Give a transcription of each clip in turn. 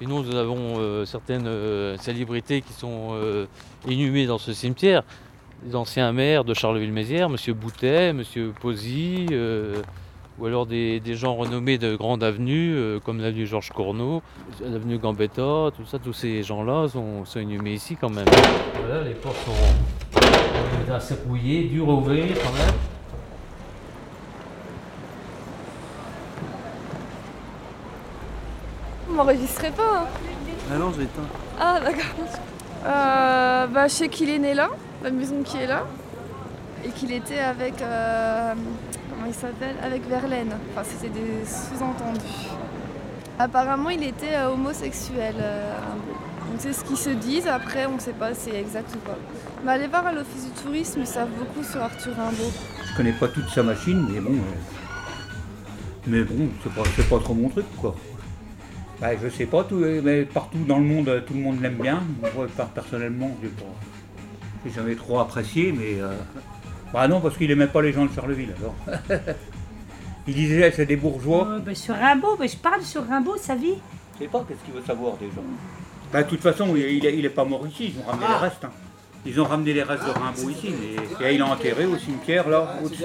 Puis nous, nous avons euh, certaines euh, célébrités qui sont euh, inhumées dans ce cimetière. Les anciens maires de Charleville-Mézières, M. Boutet, M. Posy, ou alors des, gens renommés de grandes avenues, comme l'avenue Georges Cournot, l'avenue Gambetta, tout ça, tous ces gens-là sont, sont inhumés ici quand même. Voilà, les portes sont euh, assez rouillées, dures à ouvrir quand même. M'enregistrez pas hein Ah non, j'ai éteint. Ah d'accord. Euh, bah, je sais qu'il est né là, la maison qui est là, et qu'il était avec, euh, comment il s'appelle, avec Verlaine. Enfin, c'était des sous-entendus. Apparemment, il était euh, homosexuel. euh, on sait ce qu'ils se disent, après, on ne sait pas si c'est exact ou pas. Mais allez voir à l'office du tourisme, ils savent beaucoup sur Arthur Rimbaud. Je connais pas toute sa machine, mais bon. euh, mais bon, c'est pas, c'est pas trop mon truc, quoi. Bah, je sais pas, tout, mais partout dans le monde, euh, tout le monde l'aime bien. Moi, personnellement, pas. J'ai jamais trop apprécié, mais. euh, Bah non, parce qu'il aimait pas les gens de Charleville, alors. il disait, c'est des bourgeois. Euh, ben, sur Rimbaud, ben, je parle sur Rimbaud, sa vie. Je sais pas qu'est-ce qu'il veut savoir des gens? Bah, de toute façon, il, il est, il est pas mort ici, ils ont ramené les restes. hein. Ils ont ramené les restes de Rimbaud ici, mais et il est enterré au cimetière, là, au-dessus.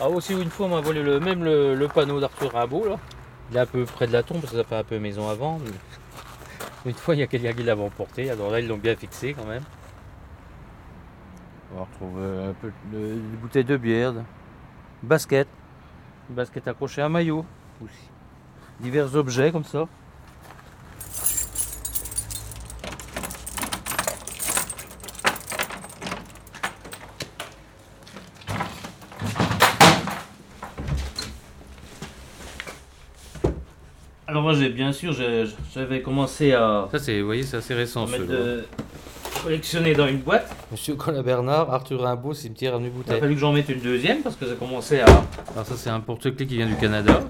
Ah aussi une fois on m'a volé le, même le, le panneau d'Arthur Rimbaud là. Il est un peu près de la tombe parce que ça fait un peu maison avant. Une fois il y a quelqu'un qui l'avait emporté, alors là ils l'ont bien fixé quand même. On va retrouver un peu de, des bouteilles de bière, de- basket, une basket accrochée à un maillot aussi. Divers objets comme ça. Moi j'ai bien sûr j'avais commencé à. Ça c'est vous voyez c'est assez récent ceux-là. de- collectionner dans une boîte. Monsieur Colin Bernard, Arthur Rimbaud, cimetière avenue Il a fallu que j'en mette une deuxième parce que ça commençait à Alors ça c'est un porte-clés qui vient du Canada.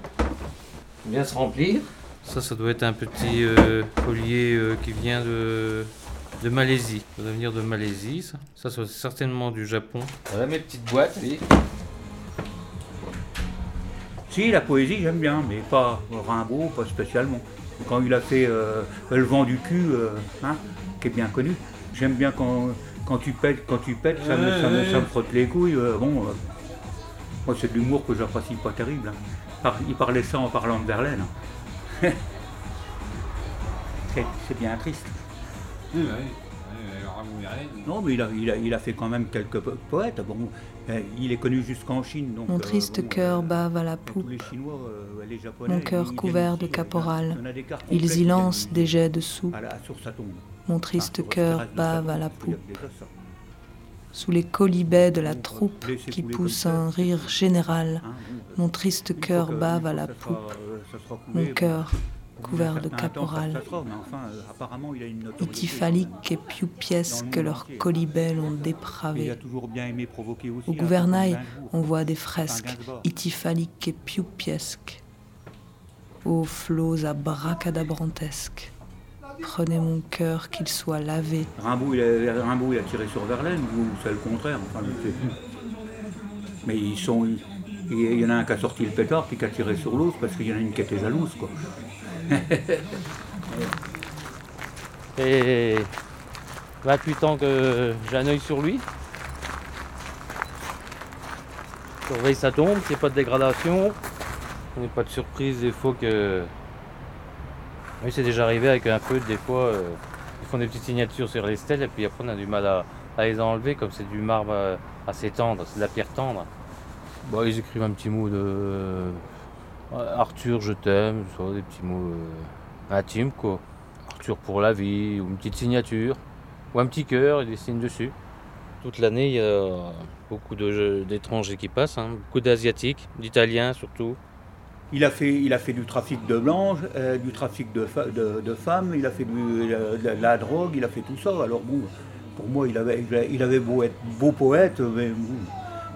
bien se remplir. Ça ça doit être un petit euh, collier euh, qui vient de, de Malaisie. Ça doit venir de Malaisie ça. Ça c'est certainement du Japon. Voilà mes petites boîtes, oui. Si, la poésie, j'aime bien, mais pas Rimbaud, pas spécialement. Quand il a fait euh, Le vent du cul, euh, hein, qui est bien connu, j'aime bien quand, quand tu pètes, quand tu pètes, ça, me, ça, me, ça me frotte les couilles. euh, bon, moi, c'est de l'humour que j'apprécie pas terrible. hein. Il parlait ça en parlant de Verlaine. hein. c'est bien triste. Non, mais il a, il a, il a fait quand même quelques po- poètes. Bon, euh, il est connu jusqu'en Chine. Donc, Mon euh, triste bon, cœur euh, bave à la poupe. les Chinois, euh, les Japonais, Mon cœur couvert de caporal. Ils y lancent des jets de soupe. à la- sur sa tombe. Mon triste Enfin, cœur bave à la poupe. Sous les colibets de la troupe qui pousse un rire général. Hein, Mon triste cœur bave à la poupe. Mon cœur couvert de caporal. enfin, euh, apparemment, il a une notoriété quand Itifalique même. et pioupiesque Dans que leurs Il a dépravé. Au hein, gouvernail, on voit des fresques, itifaliques et pioupiesques. Aux flots abracadabrantesques. Prenez mon cœur qu'il soit lavé. Rimbaud il, a, Rimbaud, il a tiré sur Verlaine, ou c'est le contraire. enfin. Mais ils sont. Il- y en a un qui a sorti le pétard, puis qui a tiré sur l'autre, parce qu'il y en a une qui était jalouse. Quoi. Et 28 ans que j'ai un œil sur lui. Surveille sa tombe, qu'il n'y pas de dégradation. On n'est pas de surprise des fois que. Oui, c'est déjà arrivé avec un peu, des fois, euh, ils font des petites signatures sur les stèles et puis après on a du mal à, à les enlever comme c'est du marbre euh, assez tendre, c'est de la pierre tendre. Bon, ils écrivent un petit mot de euh, Arthur, je t'aime, soit des petits mots euh, intimes quoi. Arthur pour la vie, ou une petite signature, ou un petit cœur, il dessine dessus. Toute l'année, il y a beaucoup d'étrangers qui passent, hein, beaucoup d'Asiatiques, d'Italiens surtout. Il a fait, il a fait du trafic de blanches, euh, du trafic de, de- de femmes, il a fait du- euh, de la drogue, il a fait tout ça. Alors bon, pour moi, il avait, il avait beau être beau poète, mais bon,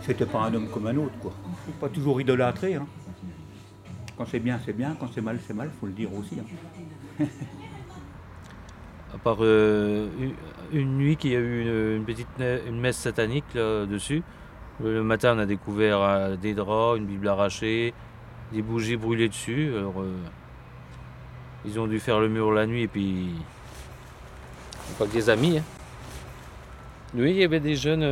c'était pas un homme comme un autre. Quoi. Faut Pas toujours idolâtré. Hein. Quand c'est bien, c'est bien, quand c'est mal, c'est mal, faut le dire aussi. hein. À part euh, une, nuit qu'il y a eu une, petite ne- une messe satanique là, dessus. Le, matin, on a découvert euh, des draps, une Bible arrachée, des bougies brûlées dessus. Alors, euh, Ils ont dû faire le mur la nuit et puis. Pas que des amis. hein. Oui, il y avait des jeunes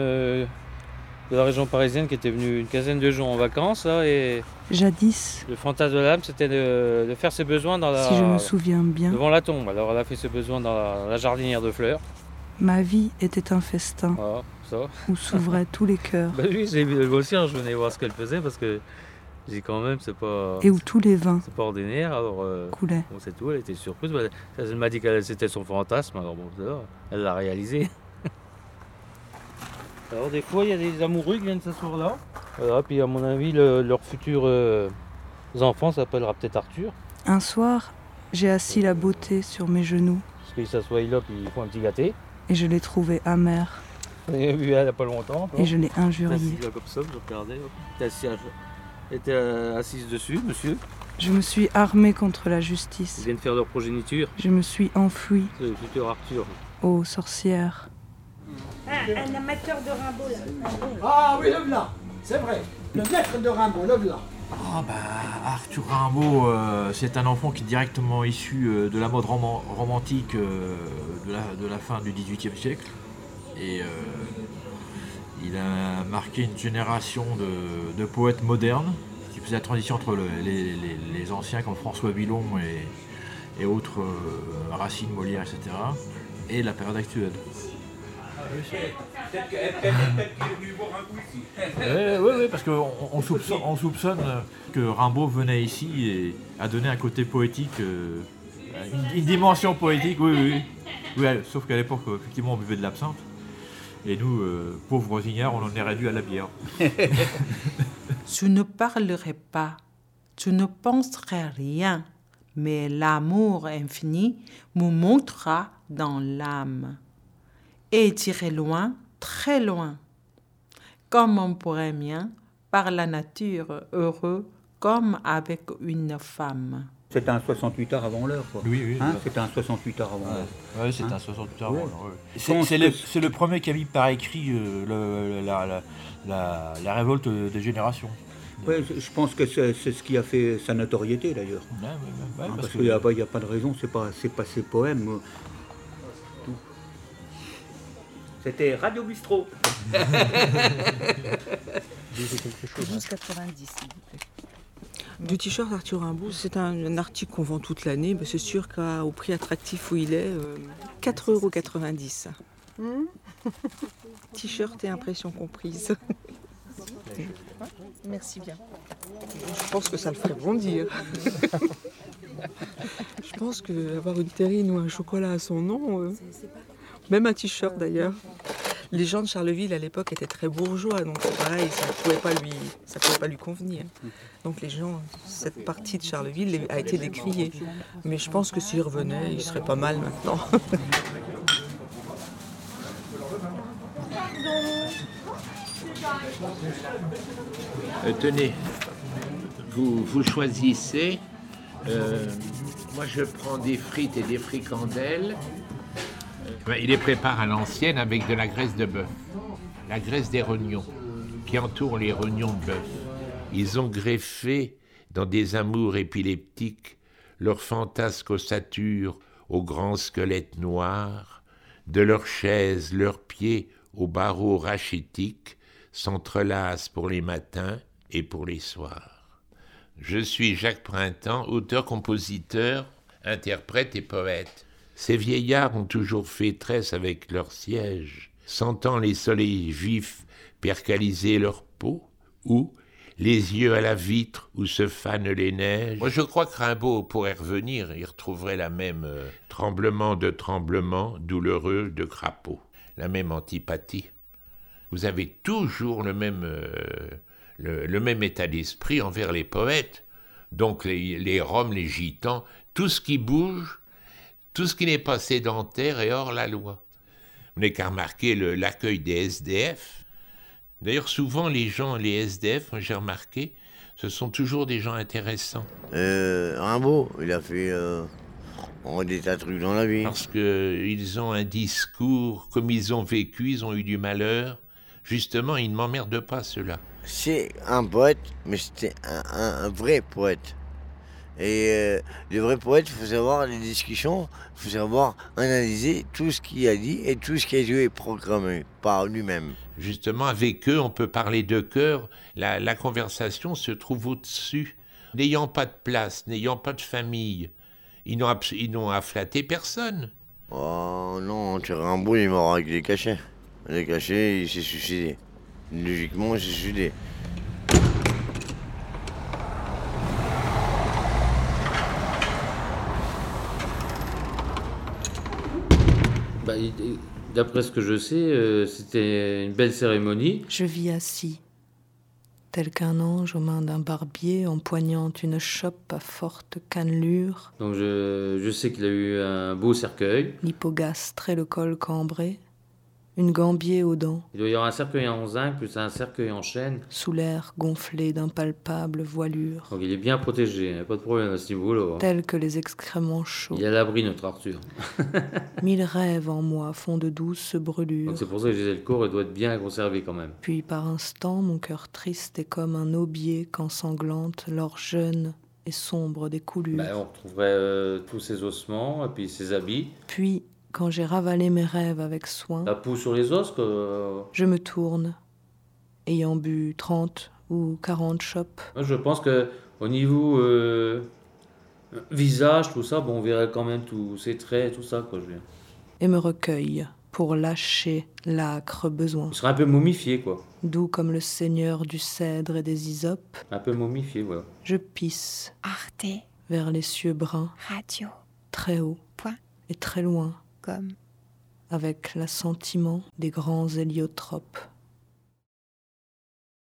de la région parisienne qui étaient venus une quinzaine de jours en vacances là, et Jadis, le fantasme de l'âme c'était de, de faire ses besoins dans la, si je me souviens bien, devant la tombe. Alors elle a fait ses besoins dans la, la jardinière de fleurs. ma vie était un festin Voilà, ça. où s'ouvraient tous les cœurs Bah oui, j'ai vu aussi, hein, je venais voir ce qu'elle faisait parce que j'ai quand même, c'est pas, et où tous les vins c'est pas ordinaire. Alors euh, coulaient. bon, c'est tout, elle était surprise. Bah, elle m'a dit que c'était son fantasme, alors bon, elle l'a réalisé. Alors des fois, il y a des amoureux qui viennent s'asseoir là. Voilà, puis à mon avis, le- leur futur euh, enfant s'appellera peut-être Arthur. Un soir, j'ai assis la beauté sur mes genoux Parce qu'ils s'assoient là, puis ils font un petit gâté. et je l'ai trouvée amère On a vu elle il n'y a pas longtemps. et je l'ai injuriée. assise là comme ça, je regardais. hop. Elle était assise, elle était, assise dessus, monsieur. Je me suis armée contre la Ils justice. viennent faire leur progéniture. Je me suis enfuie, C'est le futur Arthur. ô sorcière. Ah, un amateur de Rimbaud là. Ah oui, le voilà, c'est vrai. Le maître de Rimbaud, le voilà. Ah bah Arthur Rimbaud, euh, c'est un enfant qui est directement issu euh, de la mode roman- romantique euh, de, la, de la fin du XVIIIe siècle. Et euh, il a marqué une génération de, de poètes modernes qui faisaient la transition entre le- les, les- les anciens comme François Villon et, et autres euh, Racine, Molière, etc. et la période actuelle. Oui, oui, parce qu'on on soupçonne, on soupçonne que Rimbaud venait ici et a donné un côté poétique, euh, une, une dimension poétique, oui, oui. oui. Oui, euh, sauf qu'à l'époque, euh, effectivement, on buvait de l'absinthe. Et nous, euh, pauvres ignares, on en est réduit à la bière. Tu ne parlerais pas, tu ne penserais rien, mais l'amour infini me montrera dans l'âme et t'irai loin, très loin, comme on pourrait bien, par la nature, heureux comme avec une femme. C'était un 68 heures avant l'heure, quoi. Oui, oui. Hein, C'était un 68 heures avant l'heure. Oui, c'est Hein un 68 heures. Ouais. Je C'est c'est le, c'est- c'est le premier qui a mis par écrit euh, le- la, la- la- la révolte des générations. Ouais, je pense que c'est c'est ce qui a fait sa notoriété d'ailleurs. Ouais, ouais, ouais, ouais, Hein, parce parce que- qu'il n'y a pas de raison, c'est pas, c'est pas ses poèmes. C'était Radio Bistrot. 12,90 Du t-shirt Arthur Rimbaud, c'est un, un article qu'on vend toute l'année. mais c'est sûr qu'au prix attractif où il est, euh, 4,90 euros. T-shirt et impression comprise. Merci bien. Je pense que ça le ferait bondir. Je pense que avoir une terrine ou un chocolat à son nom, euh, même un t-shirt d'ailleurs. Les gens de Charleville à l'époque étaient très bourgeois, donc c'est pareil, ça ne pouvait pas lui, ça pouvait pas lui convenir. Donc les gens, cette partie de Charleville a été décriée. Mais je pense que s'il revenait, il serait pas mal maintenant. Euh, tenez, vous, vous choisissez. Euh, moi, je prends des frites et des fricandelles. Il les prépare à l'ancienne avec de la graisse de bœuf, la graisse des rognons qui entoure les rognons de bœuf. Ils ont greffé dans des amours épileptiques leurs fantasques ossatures aux grands squelettes noirs, de leurs chaises, leurs pieds aux barreaux rachétiques s'entrelacent pour les matins et pour les soirs. Je suis Jacques Printemps, auteur-compositeur, interprète et poète. Ces vieillards ont toujours fait tresse avec leur siège, sentant les soleils vifs percaliser leur peau, ou les yeux à la vitre où se fanent les neiges. Moi, je crois que Rimbaud pourrait revenir, il retrouverait la même euh, tremblement de tremblement, douloureux de crapaud, la même antipathie. Vous avez toujours le même, euh, le, le même état d'esprit envers les poètes. Donc les, les Roms, les Gitans, tout ce qui bouge, tout ce qui n'est pas sédentaire est hors la loi. Vous n'avez qu'à remarquer l'accueil des SDF. D'ailleurs, souvent, les gens, les SDF, j'ai remarqué, ce sont toujours des gens intéressants. Euh, Rimbaud, il a fait euh, des tas de trucs dans la vie. Parce qu'ils ont un discours, comme ils ont vécu, ils ont eu du malheur. Justement, ils ne m'emmerdent pas, ceux-là. C'est un poète, mais c'était un, un- un vrai poète. Et euh, le vrai poète, il faut savoir les discussions, il faut savoir analyser tout ce qu'il a dit et tout ce qui a été programmé par lui-même. Justement, avec eux, on peut parler de cœur. La, la conversation se trouve au-dessus. N'ayant pas de place, n'ayant pas de famille, ils n'ont ils n'ont à flatter personne. Oh non, Rimbaud, il est mort avec les cachets. Les cachets, il s'est suicidé. Logiquement, il s'est suicidé. Bah, D'après ce que je sais, euh, c'était une belle cérémonie. Je vis assis, tel qu'un ange aux mains d'un barbier empoignant une chope à forte cannelure, Donc je, je sais qu'il a eu un beau cercueil. l'hypogastre et le col cambré, une gambier aux dents, Il doit y avoir un cercueil en zinc plus un cercueil en chêne. sous l'air gonflé d'impalpables voilures, Donc il est bien protégé, hein, pas de problème à ce niveau-là. hein. tels que les excréments chauds. Il est à l'abri, notre Arthur. Mille rêves en moi font de douces Donc brûlures. c'est pour ça que je disais le corps, il doit être bien conservé quand même. Puis par instant, mon cœur triste est comme un aubier qu'ensanglante l'or jeune et sombre des coulures. Bah, on retrouverait euh, tous ses ossements et puis ses habits. Puis, quand j'ai ravalé mes rêves avec soin, La peau sur les os, que... je me tourne, ayant bu 30 ou 40 chopes. Je pense que au niveau euh, visage, tout ça, bon, on verrait quand même tous ses traits, tout ça, quoi. Je veux dire. et me recueille pour lâcher l'âcre besoin. Il serait un peu momifié, quoi. Doux comme le seigneur du cèdre et des isopes, Un peu momifié, voilà. je pisse Arte vers les cieux bruns, Radio. très haut Point. et très loin, Avec l'assentiment des grands héliotropes.